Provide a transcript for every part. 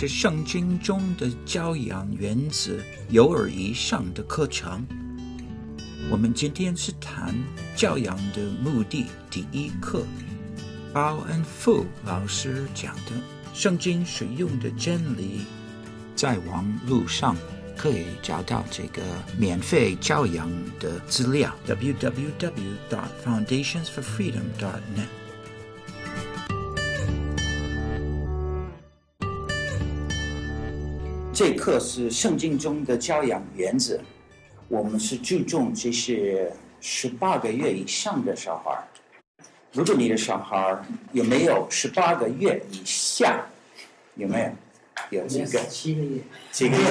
这圣经中的教养原则幼儿以上的课程。我们今天是谈教养的目的第一课，包恩富老师讲的圣经使用的真理，在网路上可以找到这个免费教养的资料：www.foundationsforfreedom.net。这课是圣经中的教养原则，我们是注重这是十八个月以上的小孩。如果你的小孩有没有十八个月以下？有没有？有这个？七个月。七个月？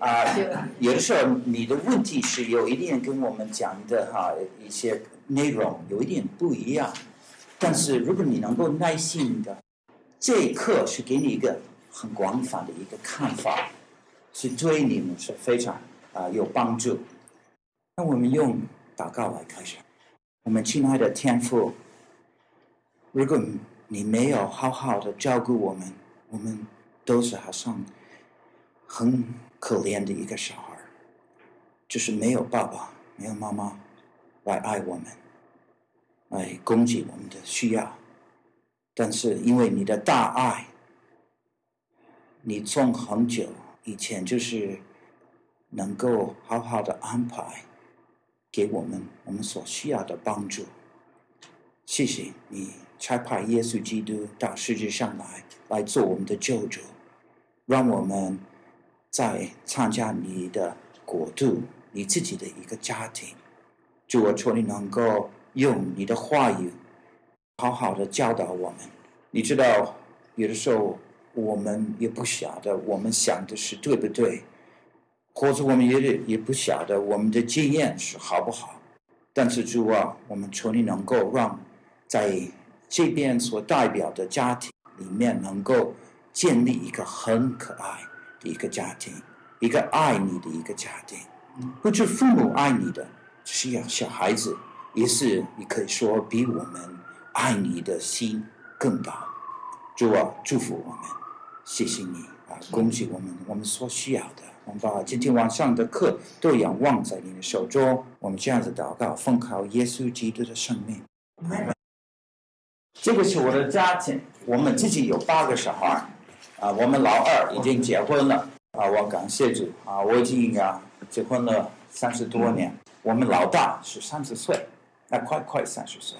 啊，有的时候你的问题是有一点跟我们讲的哈一些内容有一点不一样，但是如果你能够耐心的，这一课是给你一个。很广泛的一个看法，是对你们是非常啊、有帮助。那我们用祷告来开始。我们亲爱的天父，如果你没有好好的照顾我们，我们都是好像很可怜的一个小孩，就是没有爸爸，没有妈妈来爱我们，来供给我们的需要。但是因为你的大爱。你从很久以前就是能够好好的安排给我们我们所需要的帮助。谢谢你差派耶稣基督到世界上来，来做我们的救主，让我们在参加你的国度，你自己的一个家庭。主，我求你能够用你的话语好好的教导我们。你知道，有的时候。我们也不晓得我们想的是对不对，或者我们也也不晓得我们的经验是好不好。但是主啊，我们求你能够让在这边所代表的家庭里面，能够建立一个很可爱的一个家庭，一个爱你的一个家庭。不止父母爱你的，是要小孩子也是，你可以说比我们爱你的心更大。主啊，祝福我们。谢谢你啊！恭喜我们，我们所需要的，我们把今天晚上的课都仰望在你的手中。我们这样子祷告，奉靠耶稣基督的生命。这个是我的家庭，我们自己有八个小孩啊。我们老二已经结婚了啊，我感谢主啊，我已经啊结婚了三十多年。我们老大是三十岁，那快快三十岁。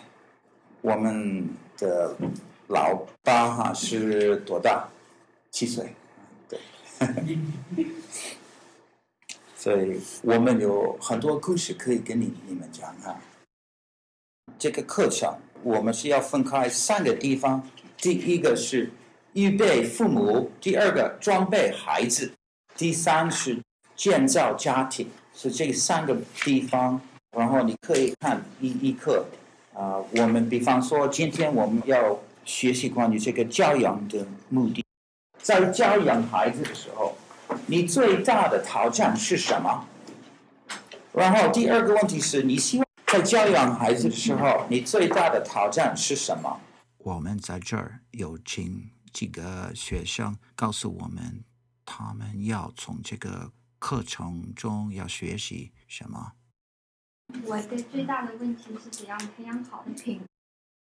我们的老八哈是多大？七岁，对，所以我们有很多故事可以跟你你们讲啊。这个课程我们是要分开三个地方，第一个是预备父母，第二个装备孩子，第三是建造家庭，是这三个地方。然后你可以看一一课啊，我们比方说今天我们要学习关于这个教养的目的。在教养孩子的时候，你最大的挑战是什么？然后第二个问题是你希望在教养孩子的时候，你最大的挑战是什么？我们在这儿有请几个学生告诉我们，他们要从这个课程中要学习什么？我的最大的问题是怎样培养好的品。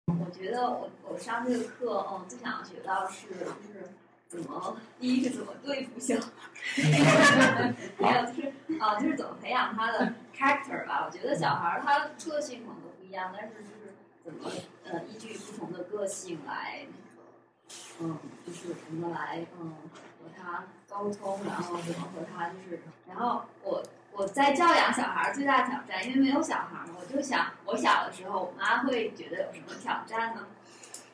我觉得我我上这个课，哦，最想学到是就是。怎么？第一是怎么对付小孩，还有就是啊，就是怎么培养他的 character 吧。我觉得小孩他个性可能都不一样，但是就是怎么呃，依据不同的个性来那个，嗯，就是怎么来嗯和他沟通，然后怎么和他就是，然后我我在教养小孩最大的挑战，因为没有小孩嘛，我就想我小的时候，我妈会觉得有什么挑战呢？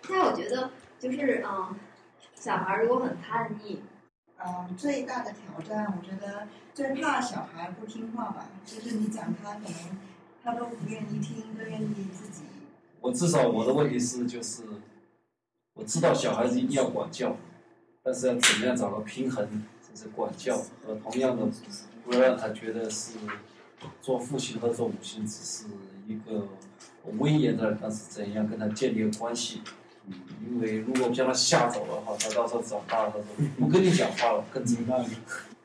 但我觉得就是嗯。小孩如果很叛逆，嗯，最大的挑战，我觉得最怕小孩不听话吧。就是你讲他，可能他都不愿意听，都愿意自己。我至少我的问题是，就是我知道小孩子一定要管教，但是要怎么样找到平衡，就是管教和同样的，不要让他觉得是做父亲和做母亲只是一个威严的，但是怎样跟他建立关系。嗯，因为如果将他吓走的话，他到时候长大了，他说不跟你讲话了，更怎么样？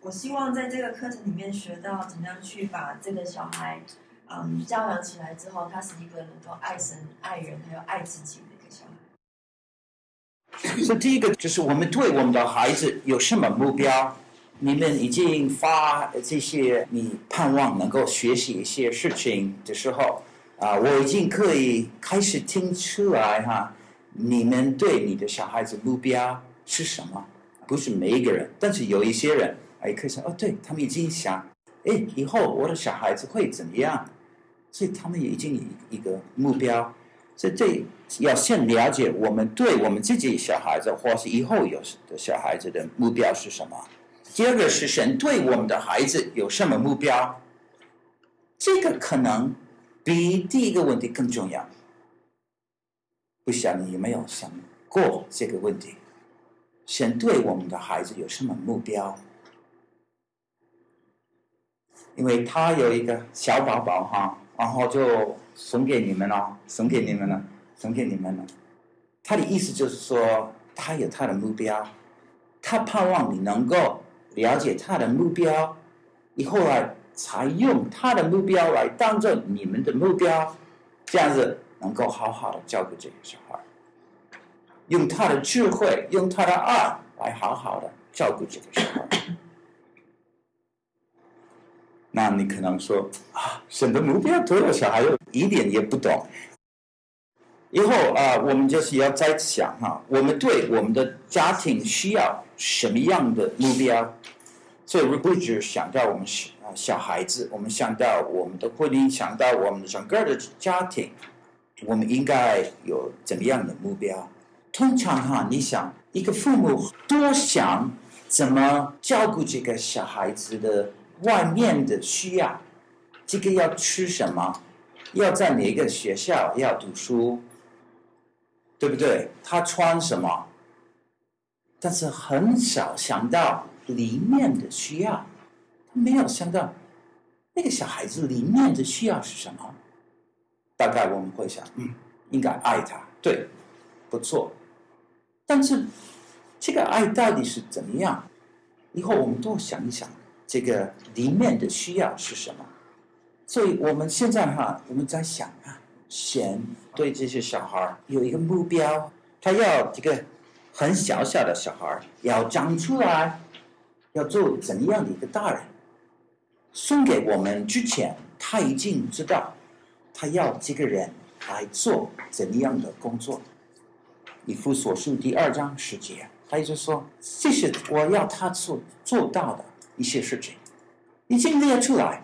我希望在这个课程里面学到怎么样去把这个小孩，嗯，教养起来之后，他是一个能够爱神、爱人还有爱自己的一个小孩。所以第一个就是我们对我们的孩子有什么目标？你们已经发这些，你盼望能够学习一些事情的时候，啊，我已经可以开始听出来哈，你们对你的小孩子目标是什么？不是每一个人，但是有一些人，哎，可以说哦，对他们已经想，哎，以后我的小孩子会怎么样？所以他们也已经有一个目标。所以这要先了解我们对我们自己小孩子，或是以后有的小孩子的目标是什么。第二个是神对我们的孩子有什么目标？这个可能比第一个问题更重要。不想你有没有想过这个问题？神对我们的孩子有什么目标？因为他有一个小宝宝哈，然后就送给你们了，送给你们了，送给你们了。他的意思就是说，他有他的目标，他盼望你能够。了解他的目标，以后来才用他的目标来当做你们的目标，这样子能够好好的教给这个小孩，用他的智慧，用他的爱来好好的照顾这个小孩。那你可能说啊，什么目标对我小孩又一点也不懂。以后啊，我们就是要再想哈，我们对我们的家庭需要什么样的目标？所以，如果只想到我们小小孩子，我们想到我们的婚姻，想到我们整个的家庭，我们应该有怎么样的目标？通常哈，你想一个父母多想怎么照顾这个小孩子的外面的需要，这个要吃什么，要在哪个学校要读书，对不对？他穿什么？但是很少想到。里面的需要，他没有想到那个小孩子里面的需要是什么。大概我们会想，嗯，应该爱他，对，不错。但是这个爱到底是怎么样？以后我们多想一想，这个里面的需要是什么。所以我们现在哈，我们在想啊，神对这些小孩有一个目标，他要这个很小小的小孩要长出来。要做怎样的一个大人？送给我们之前，他已经知道，他要这个人来做怎样的工作。以弗所书第二章十节，他就说：“这是我要他做做到的一些事情，已经列出来。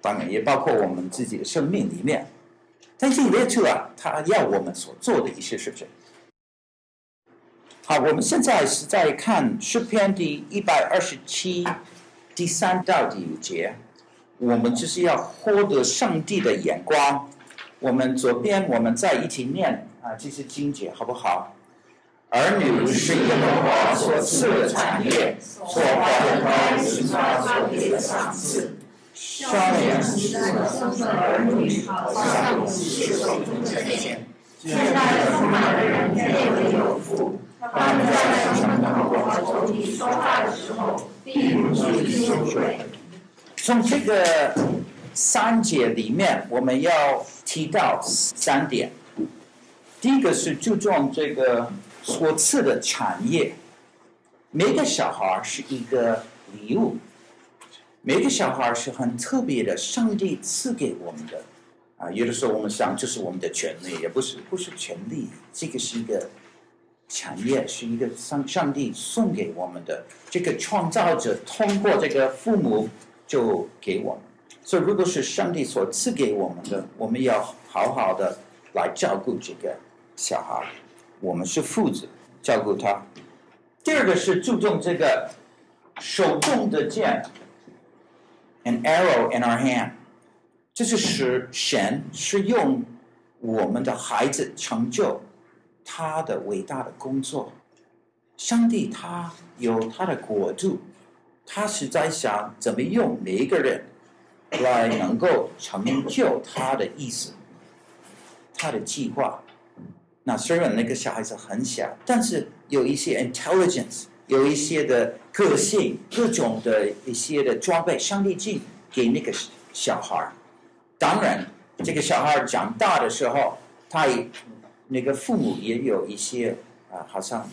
当然也包括我们自己的生命里面，他已经列出来，他要我们所做的一些事情。”好，我们现在是在看诗篇第一百二十七第三到第五节。我们就是要获得上帝的眼光。我们左边，我们再一起念啊，这些经节好不好？儿女是耶和华所赐的产业，所怀的胎是他所给的赏赐。少年时代生的儿女，好像母亲手中的剑。现在充满的人变为有福。他们在城门口和头顶说话的时候，必不至于羞愧。从这个三节里面，我们要提到三点。第一个是注重这个所赐的产业，每个小孩是一个礼物，每个小孩是很特别的，上帝赐给我们的。啊，有的时候我们想，这是我们的权利，也不是，不是权利，这个是一个。产业是一个上上帝送给我们的，这个创造者通过这个父母就给我们，所以如果是上帝所赐给我们的，我们要好好的来照顾这个小孩，我们是父子，照顾他。第二个是注重这个手中的剑，an arrow in our hand，这是使神是用我们的孩子成就。他的伟大的工作，上帝他有他的国度，他是在想怎么用每一个人来能够成就他的意思，他的计划。那虽然那个小孩子很小，但是有一些 intelligence，有一些的个性，各种的一些的装备，上帝进给那个小孩。当然，这个小孩长大的时候，他也那个父母也有一些啊，好像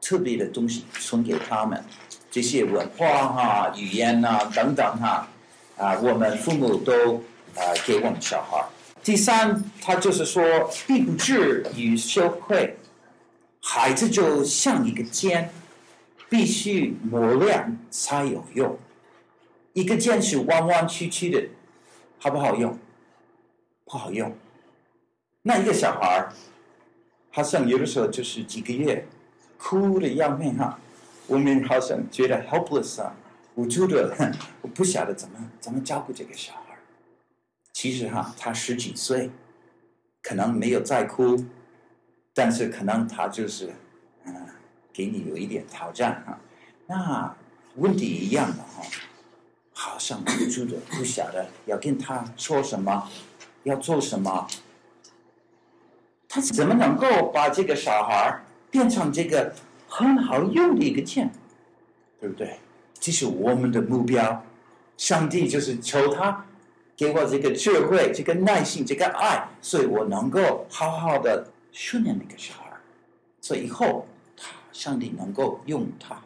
特别的东西送给他们，这些文化哈、啊、语言啊等等哈啊，我们父母都啊给我们小孩。第三，他就是说，并不至于羞愧，孩子就像一个剑，必须磨亮才有用。一个剑是弯弯曲曲的，好不好用？不好用。那一个小孩儿，好像有的时候就是几个月，哭的要命哈，我们好像觉得 helpless 啊，无助的，我不晓得怎么怎么照顾这个小孩。其实哈，他十几岁，可能没有在哭，但是可能他就是，嗯，给你有一点挑战哈。那问题一样的哈，好像无助的，不晓得要跟他说什么，要做什么。他怎么能够把这个小孩变成这个很好用的一个剑，对不对？这是我们的目标。上帝就是求他。给我这个智慧，这个耐心，这个爱，所以我能够好好的训练那个小孩，所以以后他上帝能够用他。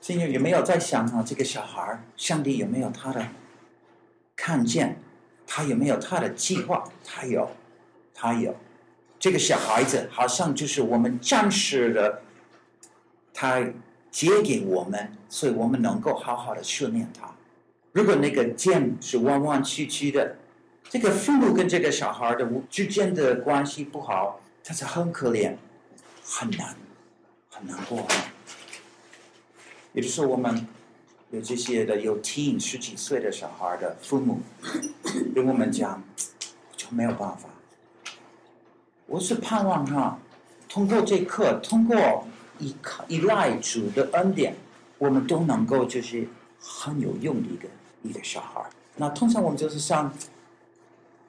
现在有没有在想啊？这个小孩，上帝有没有他的看见？他有没有他的计划？他有，他有。这个小孩子好像就是我们暂时的，他借给我们，所以我们能够好好的训练他。如果那个剑是弯弯曲曲的，这个父母跟这个小孩的之间的关系不好，他是很可怜，很难，很难过。也就是说，我们有这些的有 teen 十几岁的小孩的父母，跟我们讲，就没有办法。我是盼望哈，通过这课，通过依靠依赖主的恩典，我们都能够就是很有用的一个。一个小孩，那通常我们就是像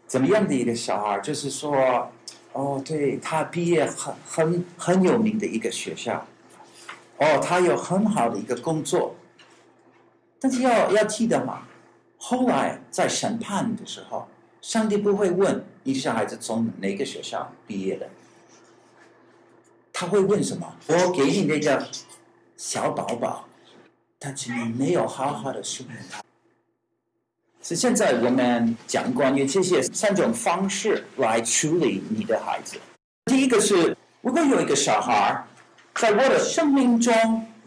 怎么样的一个小孩？就是说，哦，对，他毕业很很很有名的一个学校，哦，他有很好的一个工作，但是要要记得嘛，后来在审判的时候，上帝不会问你小孩子从哪个学校毕业的，他会问什么？我给你那个小宝宝，但是你没有好好的训练他。是现在我们讲关于这些三种方式来处理你的孩子。第一个是，如果有一个小孩，在我的生命中，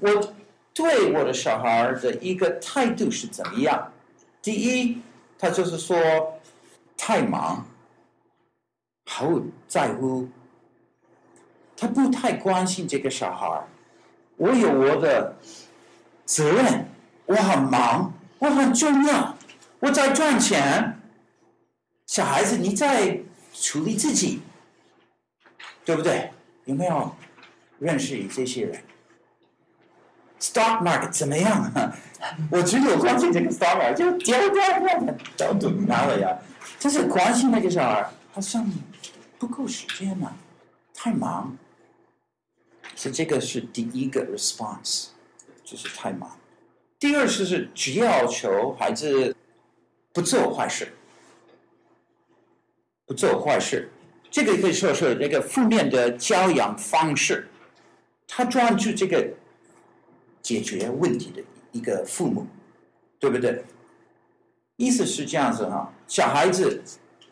我对我的小孩的一个态度是怎么样？第一，他就是说太忙，毫不在乎，他不太关心这个小孩。我有我的责任，我很忙，我很重要。我在赚钱，小孩子你在处理自己，对不对？有没有认识这些人？Stock market 怎么样？我只有关心这个 stock market，就丢掉掉掉都拿了呀。就是关心那个小孩，好像不够时间了，太忙。所以这个是第一个 response，就是太忙。第二是是只要求孩子。不做坏事，不做坏事，这个可以说是那个负面的教养方式。他专注这个解决问题的一个父母，对不对？意思是这样子哈，小孩子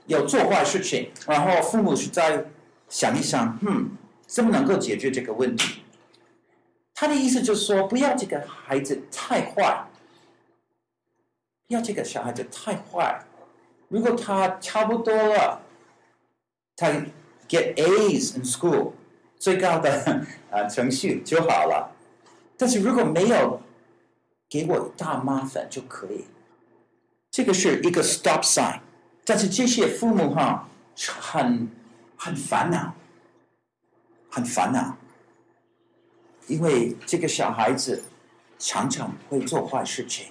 要做坏事情，然后父母是在想一想，嗯，怎么能够解决这个问题？他的意思就是说，不要这个孩子太坏。要这个小孩子太坏，如果他差不多了，他 get A's in school 最高的啊程序就好了。但是如果没有，给我大麻烦就可以。这个是一个 stop sign。但是这些父母哈很很烦恼，很烦恼，因为这个小孩子常常会做坏事情。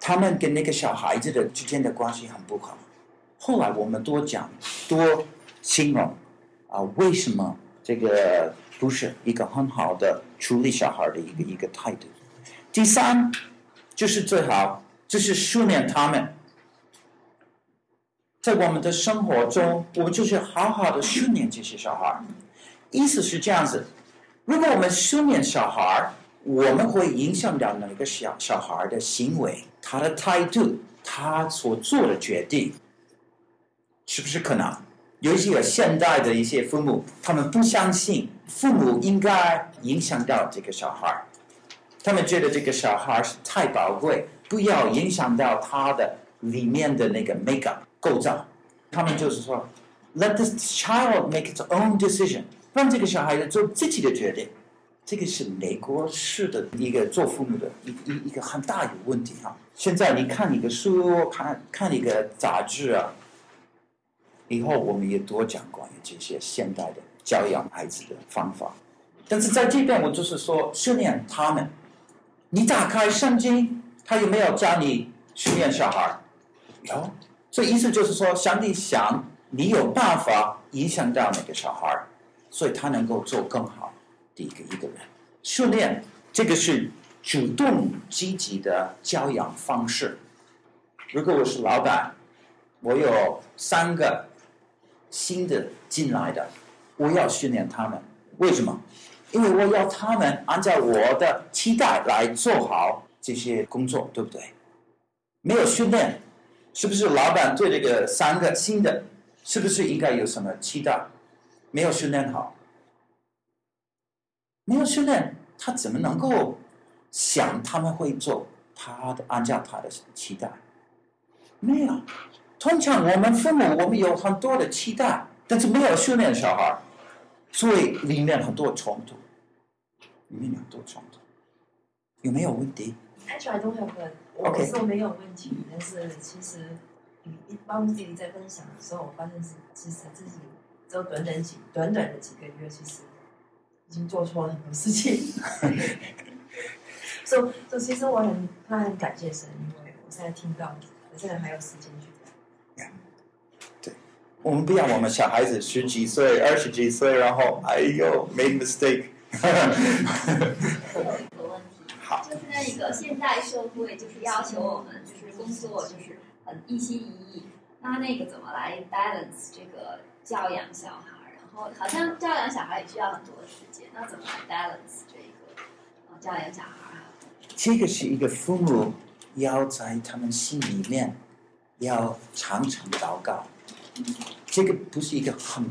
他们跟那个小孩子的之间的关系很不好。后来我们多讲多形容啊，为什么这个不是一个很好的处理小孩的一个一个态度。第三，就是最好就是训练他们，在我们的生活中，我们就是好好的训练这些小孩。意思是这样子：如果我们训练小孩，我们会影响到那个小小孩的行为、他的态度、他所做的决定，是不是可能？有一些现代的一些父母，他们不相信父母应该影响到这个小孩，他们觉得这个小孩是太宝贵，不要影响到他的里面的那个 makeup 构造。他们就是说，Let this child make its own decision，让这个小孩子做自己的决定。这个是美国式的一个做父母的一一一个很大的问题啊。现在你看一个书，看看一个杂志啊。以后我们也多讲关于这些现代的教养孩子的方法，但是在这边我就是说训练他们。你打开圣经，他有没有教你训练小孩？有，所以意思就是说，上帝想你有办法影响到那个小孩，所以他能够做更好的一个一个人。训练这个是主动积极的教养方式。如果我是老板，我有三个。新的进来的，我要训练他们。为什么？因为我要他们按照我的期待来做好这些工作，对不对？没有训练，是不是老板对这个三个新的，是不是应该有什么期待？没有训练好，没有训练，他怎么能够想他们会做他的按照他的期待？没有。通常我们父母，我们有很多的期待，但是没有训练小孩，所以里面很多冲突，里面很多冲突，有没有问题？Actually, I don't have a, 我说没有问题，但是其实你帮自己在分享的时候，我发现是其实自己只有短短几短短的几个月，其实已经做错了很多事情。所以，所以其实我很，他很感谢神，因为我现在听到，我现在还有时间去。我们不要我们小孩子十几岁、二十几岁，然后哎呦，made mistake。有一个问题，好，就是那个现代社会就是要求我们就是工作就是很一心一意，那那个怎么来 balance 这个教养小孩？然后好像教养小孩也需要很多的时间，那怎么来 balance 这个教养小孩？这个是一个父母要在他们心里面要常常祷告。这个不是一个很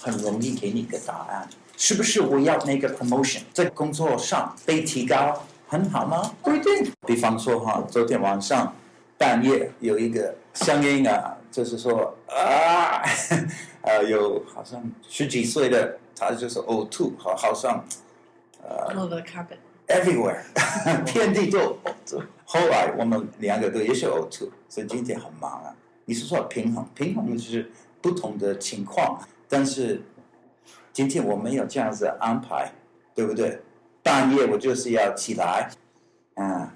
很容易给你一个答案，是不是？我要那个 promotion 在工作上被提高，很好吗？不一定。比方说哈，昨天晚上半夜有一个香烟啊，就是说啊，呃，有好像十几岁的，他就是呕吐，好，好像 everywhere，遍地都呕吐。后来我们两个都也是呕吐，所以今天很忙啊。你是说平衡？平衡就是不同的情况，但是今天我没有这样子安排，对不对？半夜我就是要起来，嗯，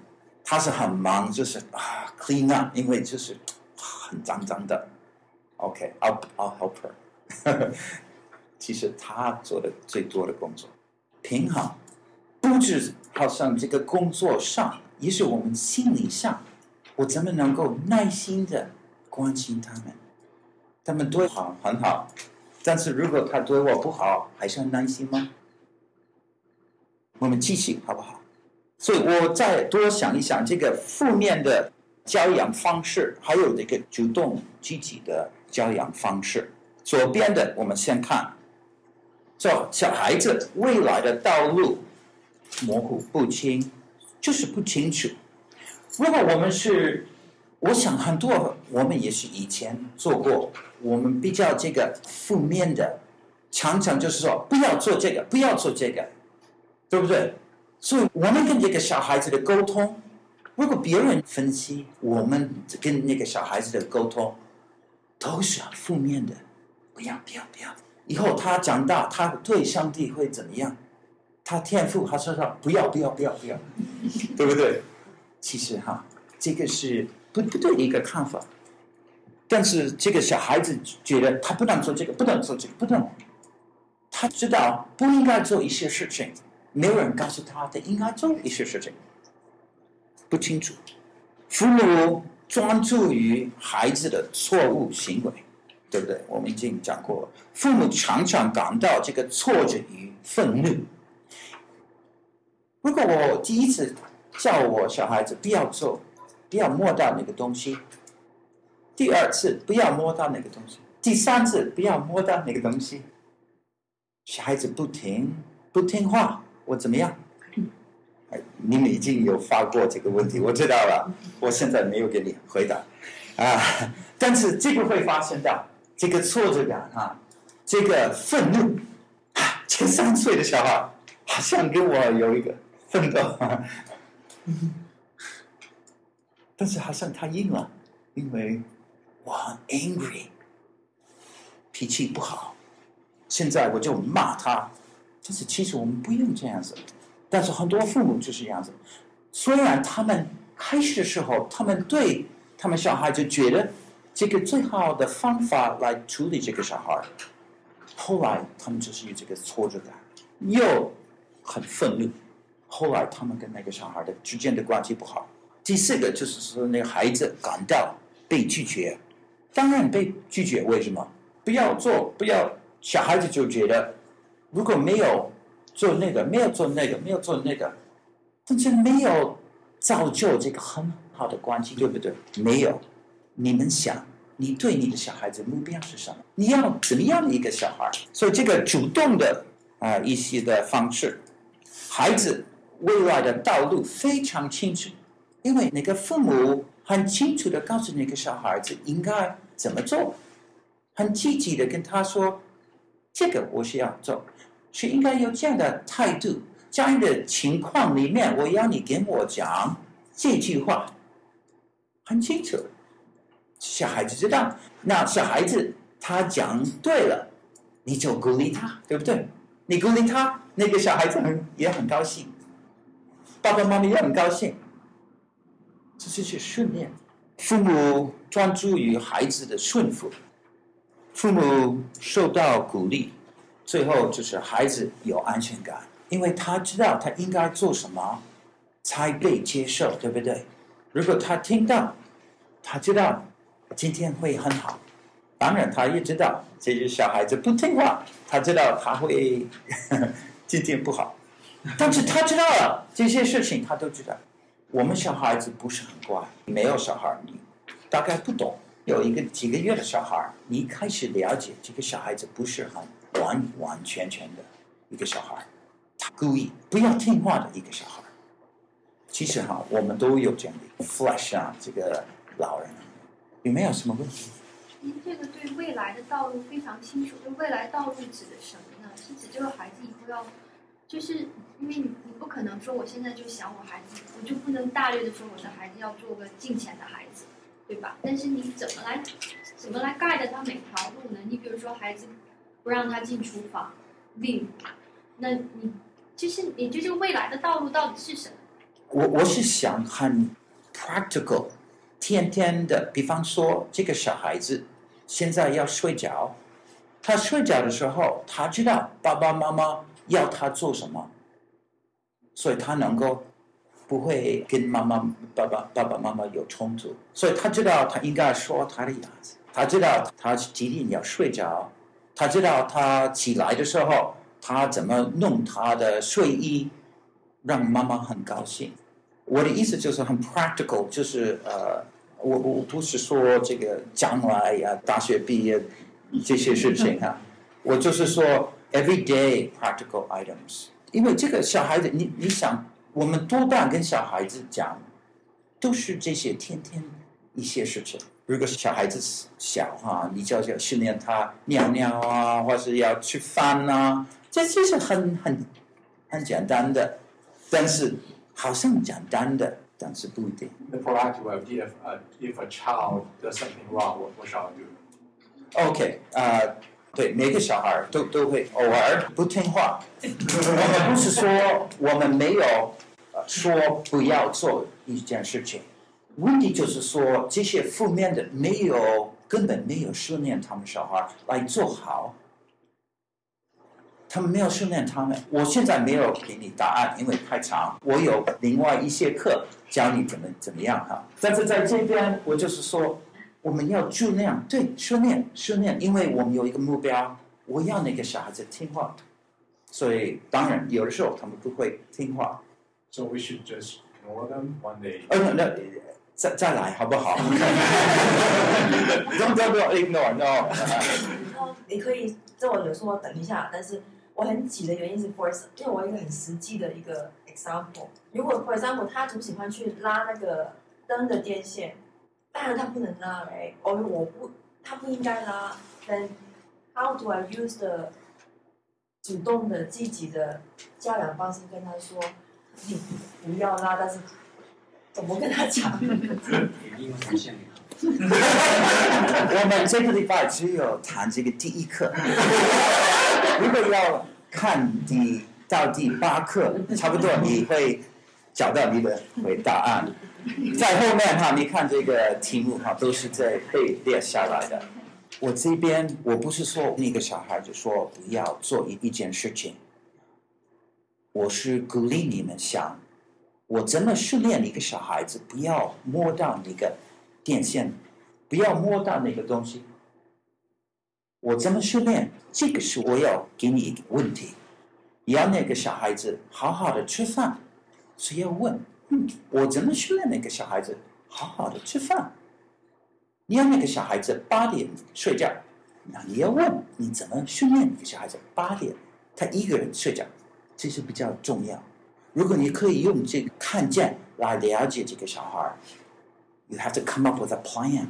他是很忙，就是啊，clean up，因为就是很脏脏的。OK，I'll I'll help her。其实他做的最多的工作，平衡，不止好像这个工作上，也是我们心理上，我怎么能够耐心的。关心他们，他们对好很好，但是如果他对我不好，还是很担心吗？我们继续好不好？所以我再多想一想这个负面的教养方式，还有这个主动积极的教养方式。左边的我们先看，这小孩子未来的道路模糊不清，就是不清楚。如果我们是。我想很多，我们也是以前做过。我们比较这个负面的，常常就是说不要做这个，不要做这个，对不对？所以，我们跟这个小孩子的沟通，如果别人分析我们跟那个小孩子的沟通，都是很负面的，不要，不要，不要。以后他长大，他对上帝会怎么样？他天赋他说他不要，不要，不要，不要，对不对？其实哈，这个是。不不对的一个看法，但是这个小孩子觉得他不能做这个，不能做这个，不能，他知道不应该做一些事情，没有人告诉他他应该做一些事情，不清楚。父母专注于孩子的错误行为，对不对？我们已经讲过了，父母常常感到这个挫折与愤怒。如果我第一次叫我小孩子不要做，不要摸到那个东西，第二次不要摸到那个东西，第三次不要摸到那个东西，小孩子不听不听话，我怎么样？你们已经有发过这个问题，我知道了。我现在没有给你回答啊，但是这个会发生的这个挫折感啊，这个愤怒，啊，这个三岁的小孩好像跟我有一个奋斗，但是好像他硬了，因为我很 angry，脾气不好，现在我就骂他，但是其实我们不用这样子。但是很多父母就是这样子，虽然他们开始的时候，他们对他们小孩就觉得这个最好的方法来处理这个小孩，后来他们就是有这个挫折感，又很愤怒，后来他们跟那个小孩的之间的关系不好。第四个就是说，那个孩子感到被拒绝，当然被拒绝，为什么？不要做，不要，小孩子就觉得如果没有。做那个没有做那个没有做那个，但是没有造就这个很好的关系，对不对？没有，你们想，你对你的小孩子目标是什么？你要怎么样的一个小孩？所以这个主动的啊、一些的方式，孩子未来的道路非常清楚，因为那个父母很清楚的告诉那个小孩子应该怎么做，很积极的跟他说，这个我需要做。是应该有这样的态度，这样的情况里面，我要你跟我讲这句话，很清楚，小孩子知道。那小孩子他讲对了，你就鼓励他，对不对？你鼓励他，那个小孩子很也很高兴，爸爸妈妈也很高兴。这是去训练，父母专注于孩子的顺服，父母受到鼓励。最后就是孩子有安全感，因为他知道他应该做什么才被接受，对不对？如果他听到，他知道今天会很好，当然他也知道这些小孩子不听话，他知道他会呵呵今天不好，但是他知道了这些事情，他都知道。我们小孩子不是很乖，没有小孩你大概不懂。有一个几个月的小孩，你开始了解这个小孩子不是很。完完全全的一个小孩，他故意不要听话的一个小孩。其实哈，我们都有这样的 flash 啊，这个老人有没有什么问题？您这个对未来的道路非常清楚。就未来道路指的什么呢？是指这个孩子以后要，就是因为你你不可能说我现在就想我孩子，我就不能大略的说我的孩子要做个近前的孩子，对吧？但是你怎么来怎么来 guide 他每条路呢？你比如说孩子。不让他进厨房，令，那你就是你这个未来的道路到底是什么？我我是想很 practical，天天的，比方说这个小孩子现在要睡觉，他睡觉的时候，他知道爸爸妈妈要他做什么，所以他能够不会跟妈妈、爸爸、爸爸妈妈有冲突，所以他知道他应该说他的样子，他知道他几点要睡觉。他知道他起来的时候，他怎么弄他的睡衣，让妈妈很高兴。我的意思就是很 practical，就是呃，我我不是说这个将来呀、啊、大学毕业这些事情啊，我就是说 everyday practical items。因为这个小孩子，你你想，我们多半跟小孩子讲，都是这些天天一些事情。如果是小孩子小哈，你就要训练他尿尿啊，或是要吃饭啊，这其实很很很简单的，但是好像简单的，但是不一定。The proactive if a if a child does something wrong, what what shall I do? OK 啊、uh,，对，每个小孩都都会偶尔不听话。我们不是说我们没有说不要做一件事情。问题就是说，这些负面的没有根本没有训练他们小孩来做好。他们没有训练他们。我现在没有给你答案，因为太长。我有另外一些课教你怎么怎么样哈。但是在这边，我就是说，我们要尽量对训练训练，因为我们有一个目标，我要那个小孩子听话。所以当然有的时候他们不会听话。So we should just ignore them. 呃，那再再来好不好？Don't don't ignore no。你可以在我有说等一下，但是。我很挤的原因是，for example，因为我一个很实际的一个 example。如果 for example 他总喜欢去拉那个灯的电线，当然他不能拉哎，哦，我不，他不应该拉。Then how do I use the 主动的、积极的教养方式跟他说，你不要拉，但是怎么跟他讲？我们这个礼拜只有谈这个第一课。如果要看第到第八课，差不多你会找到你的回答案。在后面哈，你看这个题目哈，都是在被列下来的。我这边我不是说那个小孩就说不要做一一件事情，我是鼓励你们想，我怎么训练一个小孩子不要摸到那个电线，不要摸到那个东西。我怎么训练？这个是我要给你一个问题，要那个小孩子好好的吃饭，所以要问，嗯，我怎么训练那个小孩子好好的吃饭？你要那个小孩子八点睡觉，那你要问你怎么训练那个小孩子八点他一个人睡觉，这是比较重要。如果你可以用这个看见来了解这个小孩，you have to come up with a plan。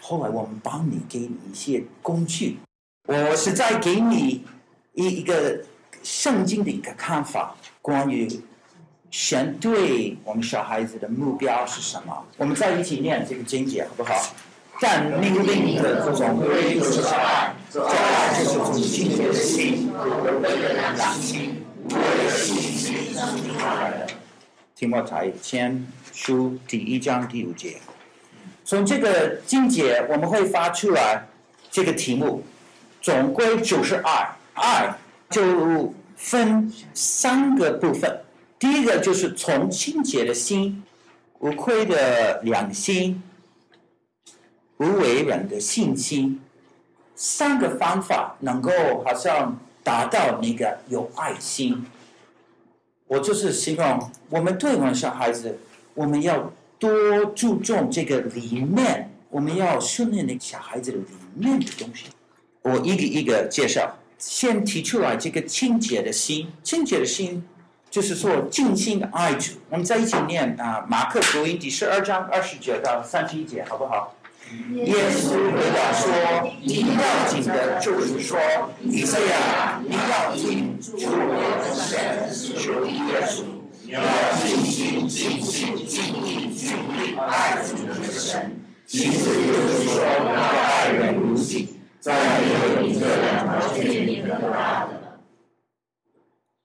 后来我们帮你给你一些工具，我是在给你一一个圣经的一个看法，关于神对我们小孩子的目标是什么？我们在一起念这个经节好不好？但命令的总归就是爱，这爱就是从清洁的心，良心，无伪的信心生出来的。提摩太前书第一章第五节。从这个经节，我们会发出来这个题目，总归就是爱。爱就分三个部分，第一个就是从清洁的心、无愧的良心、无为人的信心，三个方法能够好像达到那个有爱心。我就是希望我们对我们小孩子，我们要。多注重这个里面，我们要训练那个小孩子的里面的东西。我一个一个介绍，先提出来这个清洁的心，清洁的心就是说尽心的爱主。我们在一起念啊，《马克福音》第十二章二十九到三十一节，好不好？耶稣回答说：“你要紧的就是说，以赛亚，你要听主我的神属耶稣。”你要尽心、尽性、尽力、尽力爱主你的神，其实就是说爱人如己，再没有一个人能比你更大的。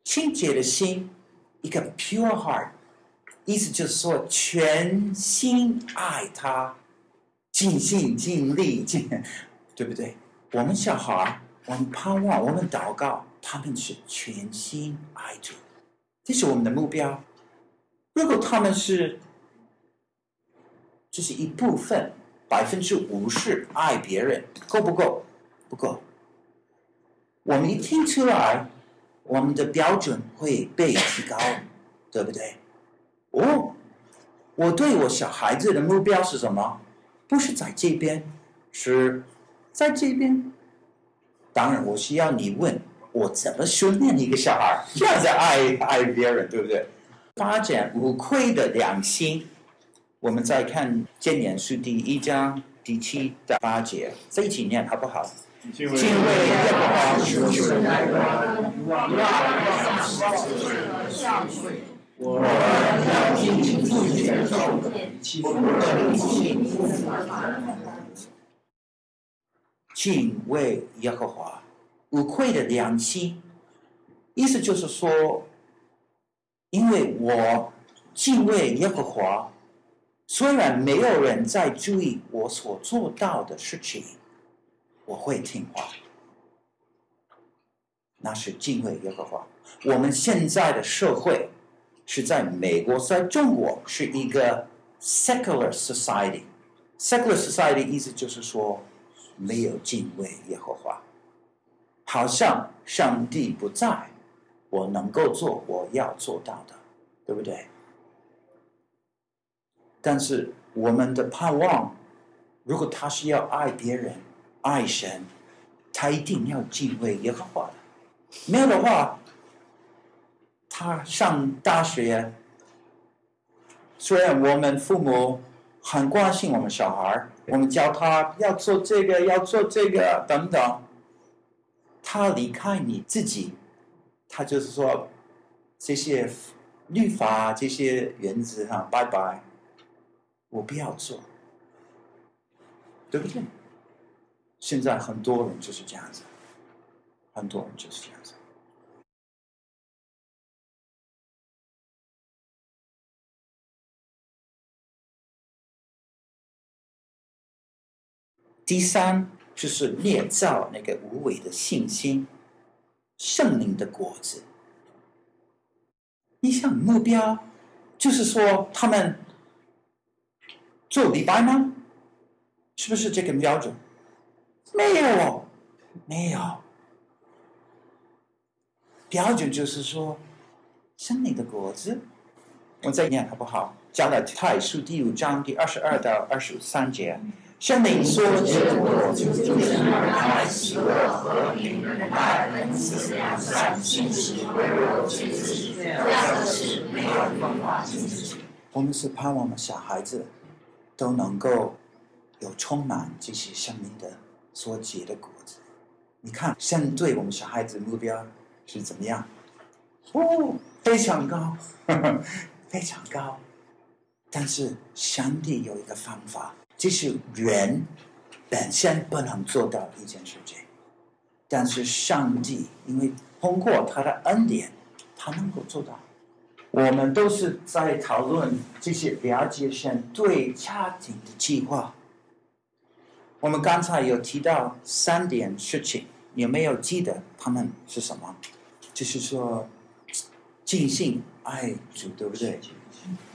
清洁的心，一个 pure heart，意思就是说全心爱他，尽心尽力尽，对不对？我们小孩，我们盼望，我们祷告，他们是全心爱主。这是我们的目标。如果他们是，这是一部分，百分之五十爱别人，够不够？不够。我们一听出来，我们的标准会被提高，对不对？哦，我对我小孩子的目标是什么？不是在这边，是在这边。当然，我需要你问。我怎么训练一个小孩这样子爱爱别人，对不对？发展无愧的良心。我们再看箴言书第一章第七到八节，这一起念好不好？敬畏要教诲，不可离弃父母的法度。敬畏耶和华。无愧的良心，意思就是说，因为我敬畏耶和华，虽然没有人在注意我所做到的事情，我会听话。那是敬畏耶和华。我们现在的社会是在美国，在中国是一个 secular society。secular society 意思就是说没有敬畏耶和华，好像上帝不在，我能够做我要做到的，对不对？但是我们的盼望，如果他是要爱别人、爱神，他一定要敬畏耶和华的。没有的话，他上大学，虽然我们父母很关心我们小孩，我们教他要做这个，要做这个等等，他离开你自己，他就是说这些律法、这些原则哈，拜拜，我不要做，对不对？现在很多人就是这样子。很多人就是这样子。第三就是捏造那个无伪的信心，圣灵的果子。你想目标，就是说他们做礼拜吗？是不是这个标准？没有，没有。标准就是说，圣灵的果子，我再念好不好？加了太书第五章第二十二到二十三节，圣灵说：“这果子就是爱、喜乐、和平、忍耐、恩慈、良善、信实、温柔、节制，这样的事没有人能禁止。”我们是盼望我们小孩子都能够有充满这些圣灵的所结的果子。你看，相对我们小孩子的目标。是怎么样？哦，非常高，呵呵，非常高。但是上帝有一个方法，就是人本身不能做到一件事情，但是上帝因为通过他的恩典，他能够做到。我们都是在讨论这些了解神对家庭的计划。我们刚才有提到三点事情。有没有记得他们是什么？就是说，尽心爱主，对不对？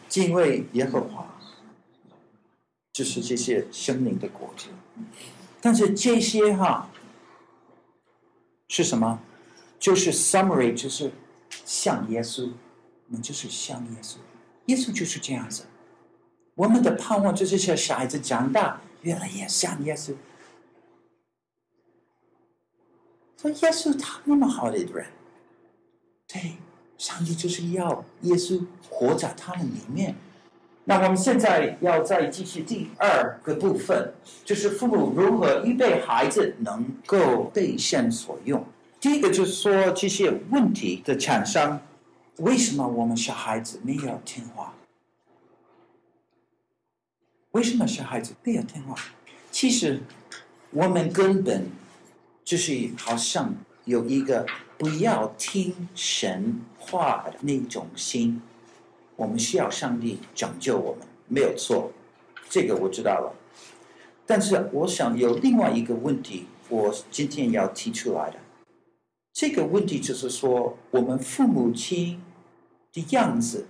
敬畏耶和华，就是这些生命的果子。但是这些哈是什么？就是 summary，就是像耶稣，我们就是像耶稣。耶稣就是这样子。我们的盼望就是像小孩子长大，越来越像耶稣。说耶稣他那么好的一个人，对，上帝就是要耶稣活在他们里面。那我们现在要再继续第二个部分，就是父母如何预备孩子能够被神所用。第一个就是说这些问题的产生，为什么我们小孩子没有听话？为什么小孩子没有听话？其实我们根本。就是好像有一个不要听神话的那种心，我们需要上帝拯救我们，没有错，这个我知道了。但是我想有另外一个问题，我今天要提出来的，这个问题就是说，我们父母亲的样子，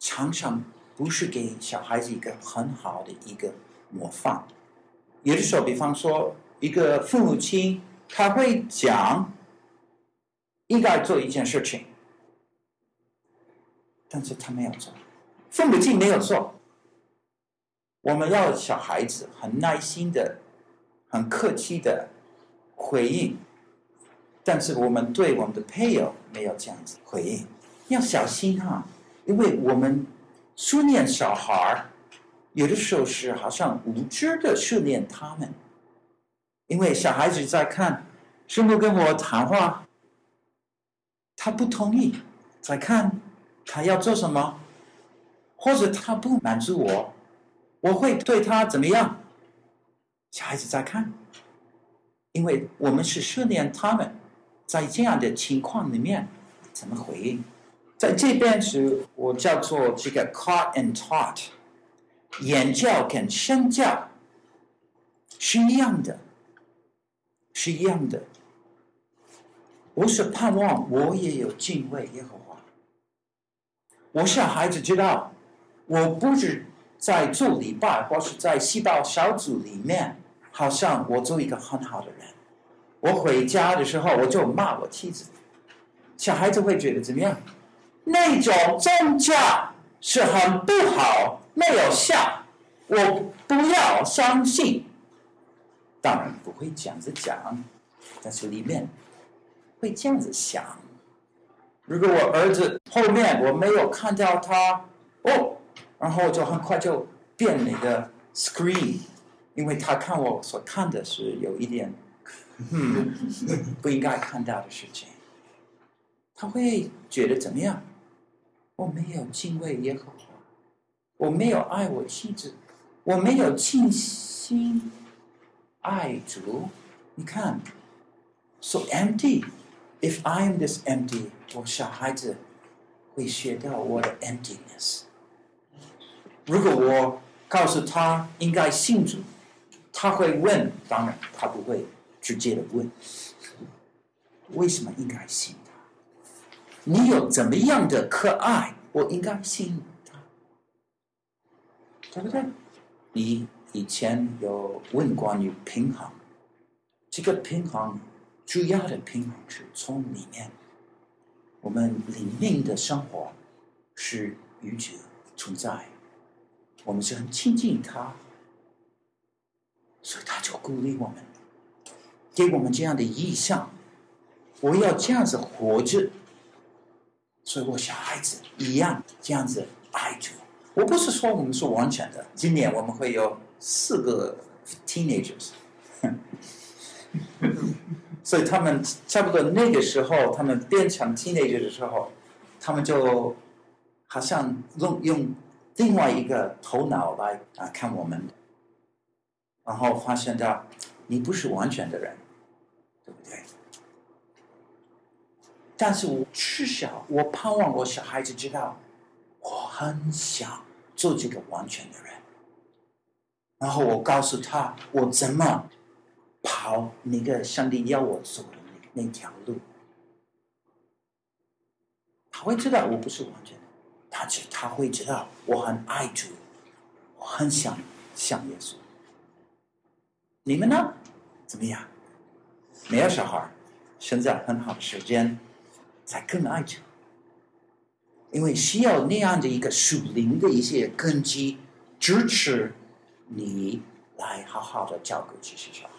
常常不是给小孩子一个很好的一个模范。有的时候，比方说。一个父母亲，他会讲应该做一件事情，但是他没有做。父母亲没有做，我们要小孩子很耐心的、很客气的回应，但是我们对我们的配偶没有这样子回应，要小心哈，因为我们训练小孩儿，有的时候是好像无知的训练他们。因为小孩子在看，师傅跟我谈话，他不同意，在看他要做什么，或者他不满足我，我会对他怎么样？小孩子在看，因为我们是训练他们在这样的情况里面怎么回应。在这边是我叫做这个 caught and taught，言教跟身教是一样的。是一样的，我是盼望我也有敬畏耶和华。我小孩子知道，我不是在做礼拜，或是在细胞小组里面，好像我做一个很好的人。我回家的时候，我就骂我妻子。小孩子会觉得怎么样？那种宗教是很不好，没有效，我不要相信。当然不会这样子讲，但是里面。会这样子想：如果我儿子后面我没有看到他哦，然后就很快就变那个 screen，因为他看我所看的是有一点，不应该看到的事情，他会觉得怎么样？我没有敬畏耶和华，我没有爱我妻子，我没有尽心爱主，你看，so empty。If I am this empty，我小孩子会学到我的 emptiness。如果我告诉他应该信主，他会问，当然他不会直接的问，为什么应该信他？你有怎么样的可爱，我应该信他，对不对？你以前有问关于平衡，这个平衡。主要的平衡是从里面，我们里面的生活是与主存在，我们是很亲近他，所以他就鼓励我们，给我们这样的意向，我要这样子活着，所以我小孩子一样这样子爱主。我不是说我们是完全的，今年我们会有四个 teenagers。所以他们差不多那个时候，他们变成 teenager 的时候，他们就好像用用另外一个头脑来啊看我们，然后发现到你不是完全的人，对不对？但是我至少我盼望我小孩子知道，我很想做这个完全的人，然后我告诉他我怎么。跑那个上帝要我走的那那条路，他会知道我不是完全的，但是他会知道我很爱主，我很想像耶稣。你们呢？怎么样？没有小孩，现在很好的时间，才更爱主，因为需要那样的一个属灵的一些根基支持你来好好的照顾这些小孩。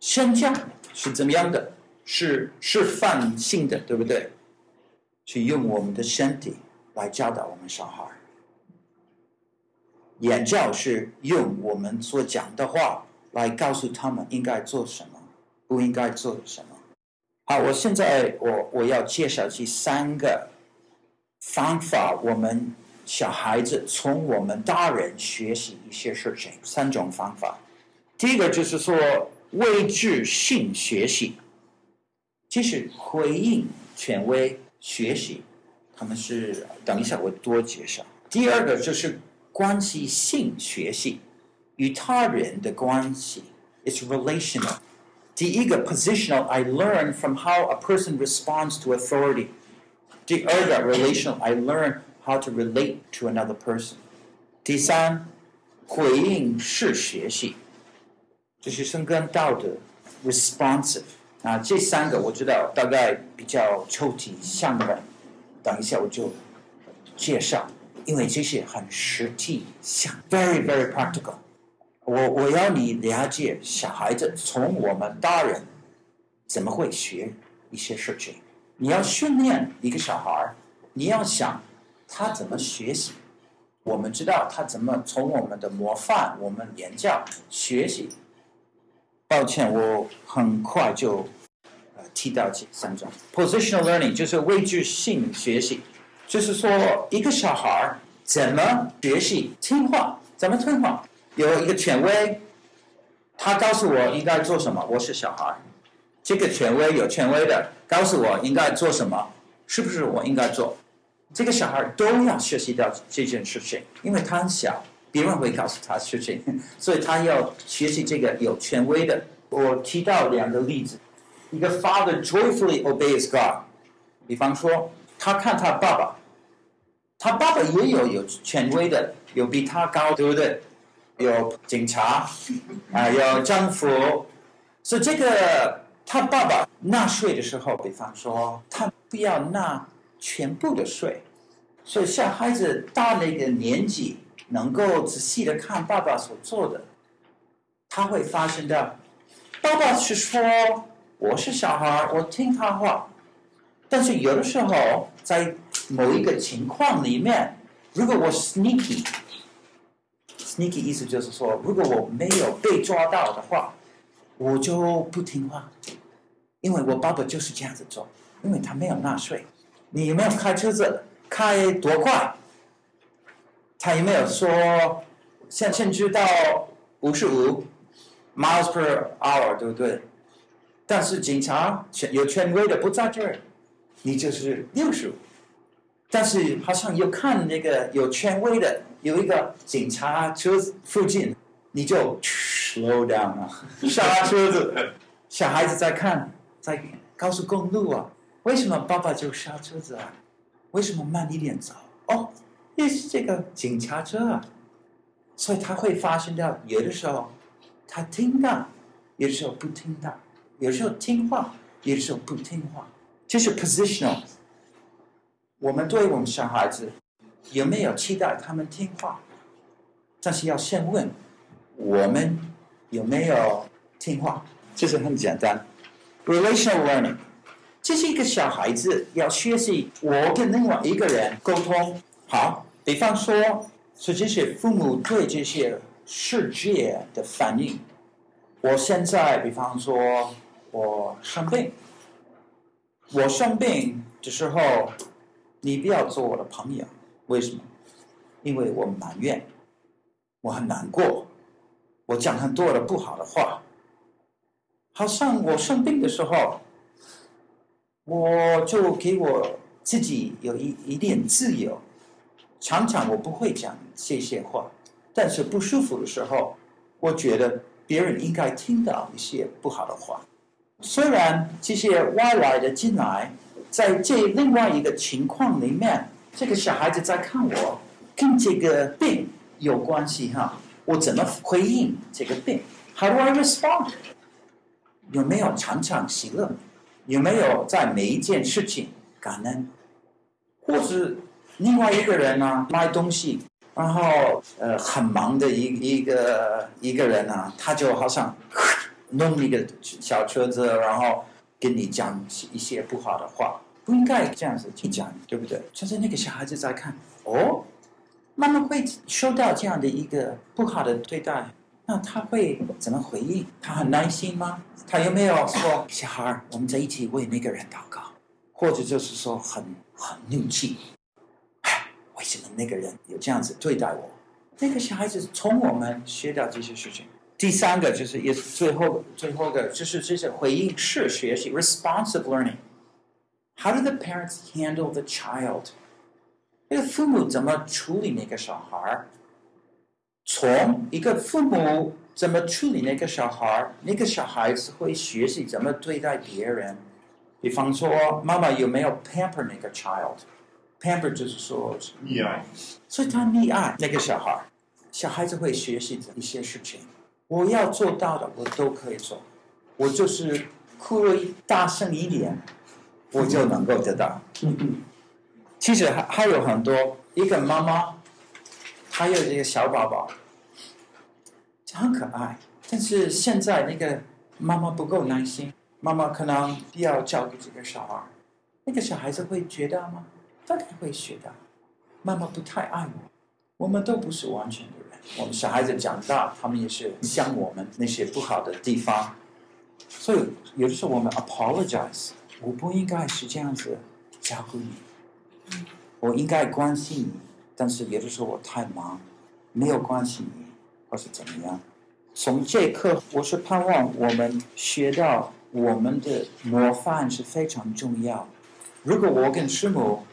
身教是怎么样的？是示范性的，对不对？去用我们的身体来教导我们小孩。言教是用我们所讲的话来告诉他们应该做什么，不应该做什么。好，我现在我我要介绍这三个方法，我们小孩子从我们大人学习一些事情。三种方法，第一个就是说。位置性学习，其实回应权威学习，他们是等一下我多介绍。第二个就是关系性学习，与他人的关系，it's relational。第一个 positional，I learn from how a person responds to authority。第二个 relational，I learn how to relate to another person。第三，回应式学习。 就是生根道德，responsive 啊，这三个我知道大概比较抽象像的，等一下我就介绍，因为这些很实际，像 very very practical。我我要你了解小孩子从我们大人怎么会学一些事情，你要训练一个小孩，你要想他怎么学习，我们知道他怎么从我们的模范，我们言教学习。抱歉，我很快就呃提到这三种。Positional learning 就是位置性学习，就是说一个小孩怎么学习听话，怎么听话。有一个权威，他告诉我应该做什么，我是小孩。这个权威有权威的告诉我应该做什么，是不是我应该做？这个小孩都要学习到这件事情，因为他很小。别人会告诉他事情，所以他要学习这个有权威的。我提到两个例子，一个 father joyfully obeys God。比方说，他看他爸爸，他爸爸也有有权威的，有比他高，对不对？有警察，啊，有政府，所以这个他爸爸纳税的时候，比方说他不要纳全部的税，所以小孩子到那个年纪，能够仔细的看爸爸所做的，他会发现的，爸爸是说我是小孩，我听他话。但是有的时候，在某一个情况里面，如果我 sneaky，sneaky 意思就是说，如果我没有被抓到的话，我就不听话，因为我爸爸就是这样子做，因为他没有纳税。你有没有开车子开多快？他有没有说限限制到五十五 miles per hour，对不对？但是警察有权威的不在这儿。你就是六十五，但是好像又看那个有权威的，有一个警察车附近，你就 slow down 啊，刹车子。小孩子在看，在高速公路啊，为什么爸爸就刹车子啊？为什么慢一点走？哦，也是这个警察车啊，所以他会发生到，有的时候他听到，有的时候不听到，有时候听话，有的时候不听话。这是 positional。我们对我们小孩子有没有期待他们听话？但是要先问我们有没有听话，这是很简单。Relational learning，这是一个小孩子要学习我跟另外一个人沟通。好，比方说，是这些父母对这些世界的反应。我现在，比方说，我生病。我生病的时候，你不要做我的朋友，为什么？因为我埋怨，我很难过，我讲很多的不好的话。好像我生病的时候，我就给我自己有一一点自由，常常我不会讲这些话，但是不舒服的时候，我觉得别人应该听到一些不好的话。虽然这些外来的进来，在这另外一个情况里面，这个小孩子在看我，跟这个病有关系哈。我怎么回应这个病？How do I respond？有没有常常喜乐？有没有在每一件事情感恩？或者另外一个人呢、卖东西，然后呃很忙的一一个一个人呢、他就好像。弄一个小车子，然后跟你讲一些不好的话，不应该这样子去讲，对不对？就是那个小孩子在看，哦，妈妈会受到这样的一个不好的对待，那他会怎么回应？他很耐心吗？他有没有说，小孩，我们在一起为那个人祷告，或者就是说很很怒气，为什么那个人有这样子对待我？那个小孩子从我们学到这些事情。第三个就是也是最后最后的，就是这些回应式学习 （responsive learning）。How do the parents handle the child？那个父母怎么处理那个小孩？从一个父母怎么处理那个小孩，那个小孩子会学习怎么对待别人。比方说，妈妈有没有 pamper 那个 child？Child？pamper 就是说溺爱，所以他溺爱那个小孩，小孩子会学习一些事情。我要做到的，我都可以做。我就是哭了一大声一点，我就能够得到。其实还还有很多，一个妈妈，她有一个小宝宝，很可爱。但是现在那个妈妈不够耐心，妈妈可能不要照顾这个小孩，那个小孩子会觉得吗？大概会学到，妈妈不太爱我。我们都不是完全的人。我们小孩子长大，他们也是像我们那些不好的地方，所以有的时候我们 apologize，我不应该是这样子照顾你，我应该关心你，但是有的时候我太忙，没有关心你，或是怎么样。从这一刻，我是盼望我们学到我们的模范是非常重要。如果我跟师母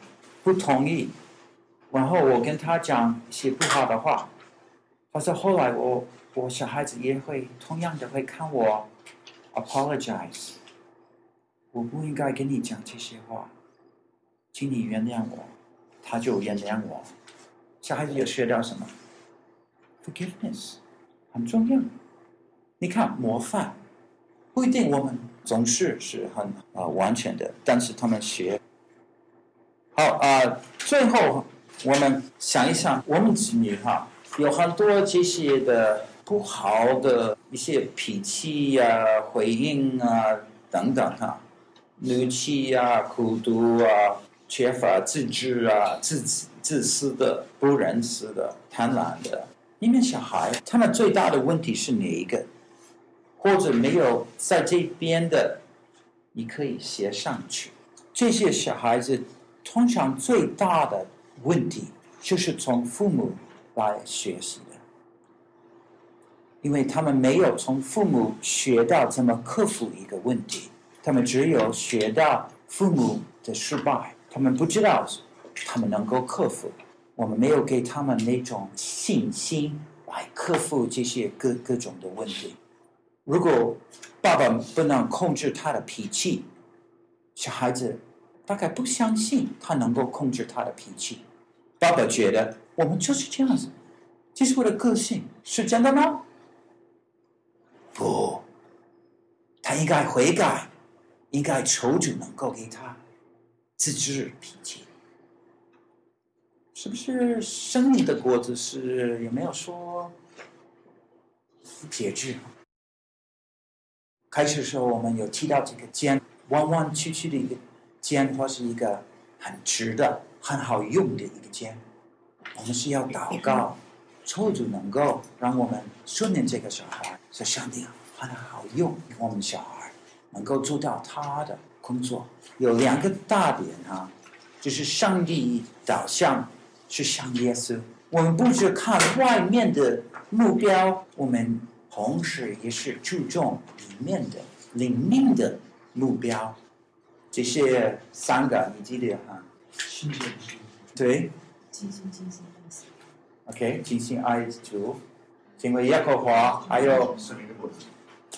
不同意，然后我跟他讲一些不好的话。但是后来我，我小孩子也会同样的会看我，apologize，我不应该跟你讲这些话，请你原谅我，他就原谅我。小孩子有学到什么？Forgiveness 很重要。你看模范，不一定我们总是是很啊、呃、完全的，但是他们学。好啊、最后我们想一想，我们子女哈有很多这些的不好的一些脾气呀、回应啊等等哈。怒气呀、孤独啊、缺乏自制啊、自自私的、不仁慈的、贪婪的，你们小孩他们最大的问题是哪一个？或者没有在这边的，你可以写上去。这些小孩子通常最大的问题就是从父母来学习的，因为他们没有从父母学到怎么克服一个问题。他们只有学到父母的失败，他们不知道他们能够克服。我们没有给他们那种信心来克服这些各各种的问题。如果爸爸不能控制他的脾气，小孩子大概不相信他能够控制他的脾气。爸爸觉得我们就是这样子，这是我的个性，是真的吗？不，他应该悔改。应该求主能够给他自制脾气，是不是？生命的果子是有没有说节制？开始的时候我们有提到这个尖弯弯曲曲的一个尖，或是一个很直的、很好用的一个尖。我们是要祷告，求主能够让我们训练这个小孩，说上帝很好用我们小孩。能够做到他的工作，有两个大点啊，就是上帝导向是像耶稣。我们不是看外面的目标，我们同时也是注重里面的里面的目标。这些三个你记得哈？对。尽心尽心爱主。OK，尽心爱主，因为耶和华还有圣灵的果子。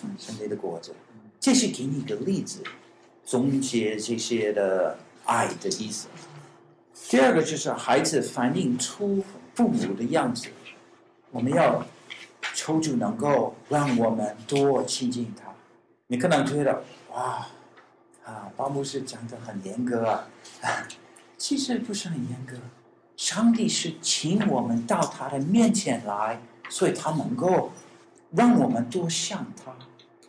嗯，圣灵的果子。这是给你一个例子，总结这些的爱的意思。第二个就是孩子反映出父母的样子，我们要求主能够让我们多亲近他。你可能觉得哇，啊，巴牧师讲的很严格啊，其实不是很严格。上帝是请我们到他的面前来，所以他能够让我们多像他。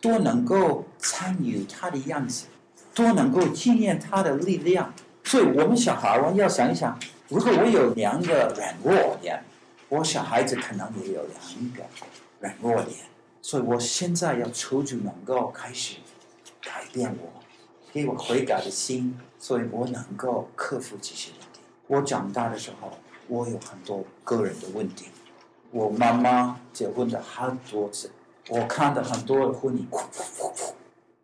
多能够参与他的样子，多能够纪念他的力量。所以，我们小孩，我要想一想：如果我有两个软弱点，我小孩子可能也有两个软弱点。所以我现在要求主能够开始改变我，给我悔改的心，所以我能够克服这些问题。我长大的时候，我有很多个人的问题。我妈妈结婚了好多次。我看到很多的婚礼，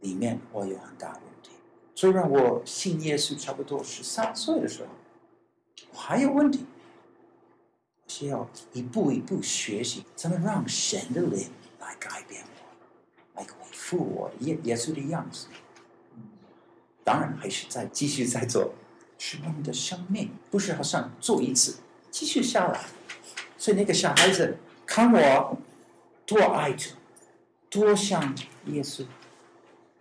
里面我有很大问题。虽然我信耶稣差不多十三岁的时候，我还有问题，需要一步一步学习，怎么让神的灵来改变我，来恢复我耶耶稣的样子。当然还是在继续在做，是我们的生命，不是好像做一次继续下来。所以那个小孩子看我多爱着。多像耶稣。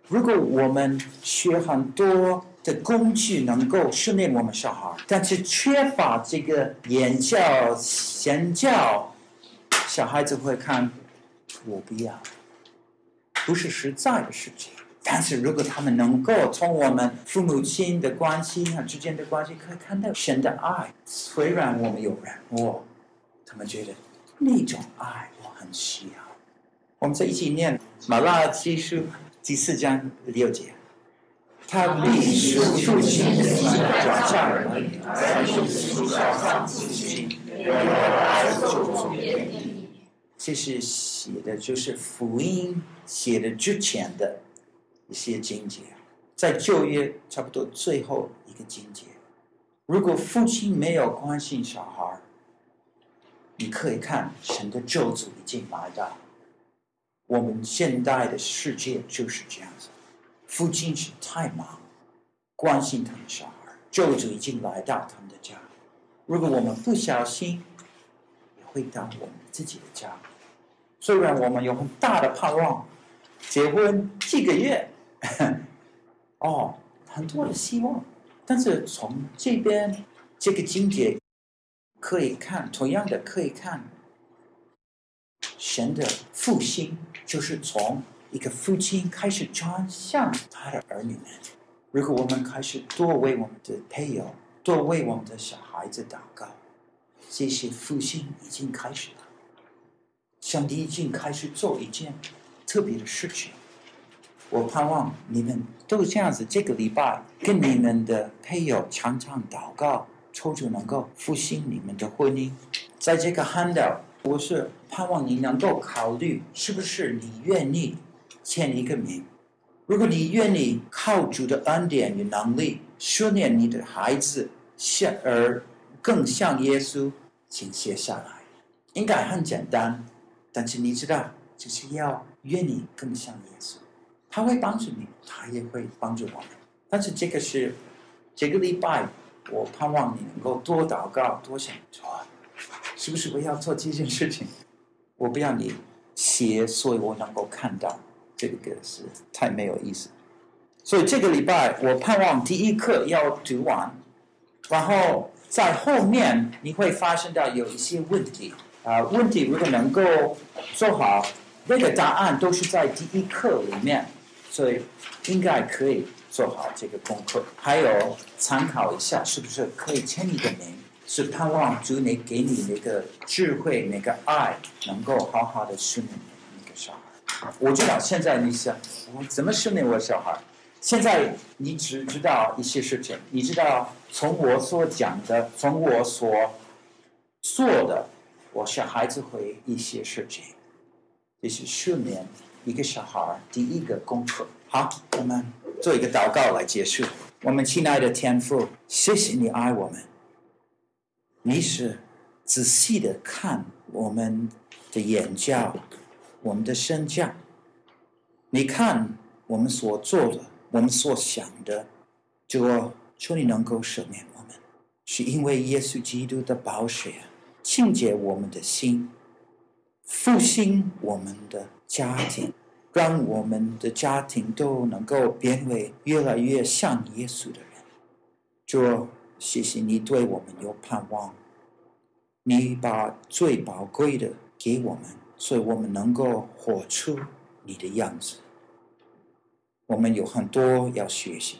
如果我们学很多的工具，能够训练我们小孩，但是缺乏这个言教、言教，小孩子会看我不要，不是实在的事情。但是如果他们能够从我们父母亲的关系啊之间的关系，可以看到神的爱。虽然我们有软弱，他们觉得那种爱我很需要。我们在一起念《马拉基书》第四章六节，他必使父亲的心转向，在父亲上父亲，愿爱做。这是写的就是福音写的之前的一些经节，在旧约差不多最后一个经节。如果父亲没有关心小孩，你可以看神的咒诅已经来到。我们现代的世界就是这样子，父亲是太忙，关心他们小孩，咒诅已经来到他们的家。如果我们不小心，也会到我们自己的家。虽然我们有很大的盼望，结婚几个月，哦，很多的希望，但是从这边这个经节可以看，同样的可以看，神的复兴就是从一个父亲开始转向他的儿女们。如果我们开始多为我们的配偶，多为我们的小孩子祷告，这些复兴已经开始了。上帝已经开始做一件特别的事情。我盼望你们都这样子，这个礼拜跟你们的配偶常常祷告，求主能够复兴你们的婚姻。在这个 handout，我是盼望你能够考虑，是不是你愿意签一个名？如果你愿意靠主的恩典与能力训练你的孩子，像而更像耶稣，请写下来。应该很简单，但是你知道，就是要愿意更像耶稣。他会帮助你，他也会帮助我们。但是这个是这个礼拜，我盼望你能够多祷告，多想说，是不是我要做这件事情？我不要你写，所以我能够看到，这个是太没有意思。所以这个礼拜，我盼望第一课要读完，然后在后面你会发现到有一些问题啊、问题如果能够做好，那个答案都是在第一课里面。所以应该可以做好这个功课，还有参考一下，是不是可以签一个名？是盼望主你给你那个智慧、那个爱，能够好好的训练那个小孩。我知道现在你想，我怎么训练我小孩？现在你只知道一些事情，你知道从我所讲的，从我所做的，我小孩子会一些事情，这是训练。一个小孩第一个功课，好，我们做一个祷告来结束。我们亲爱的天父，谢谢你爱我们，你是仔细的看我们的眼教，我们的身教，你看我们所做的，我们所想的，就求你能够赦免我们，是因为耶稣基督的宝血清洁我们的心，复兴我们的。家庭，让我们的家庭都能够变为越来越像耶稣的人。主，谢谢你对我们有盼望，你把最宝贵的给我们，所以我们能够活出你的样子。我们有很多要学习，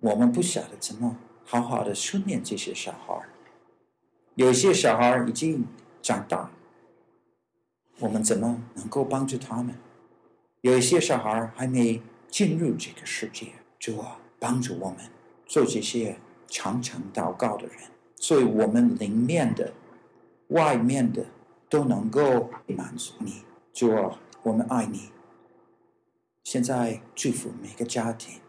我们不晓得怎么好好的训练这些小孩。有些小孩已经长大。我们怎么能够帮助他们？有一些小孩还没进入这个世界，主啊，帮助我们做这些常常祷告的人，所以我们里面的、外面的都能够满足你。主啊，我们爱你。现在祝福每个家庭，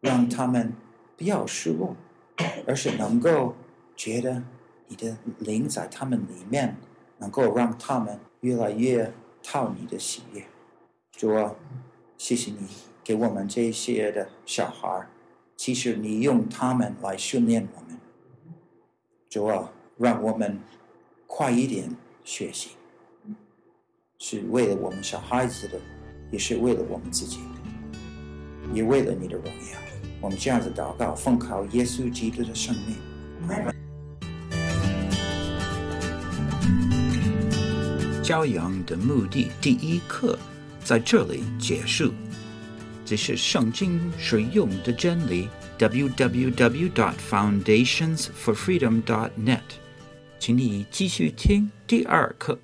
让他们不要失落，而是能够觉得你的灵在他们里面，能够让他们。越来越讨你的喜悦，主啊，谢谢你给我们这些的小孩，其实你用他们来训练我们，主啊，让我们快一点学习，是为了我们小孩子的，也是为了我们自己的，也为了你的荣耀。我们这样子祷告，奉靠耶稣基督的生命。骄阳的目的，第一课在这里结束。这是圣经使用的真理。www.foundationsforfreedom.net，请你继续听第二课。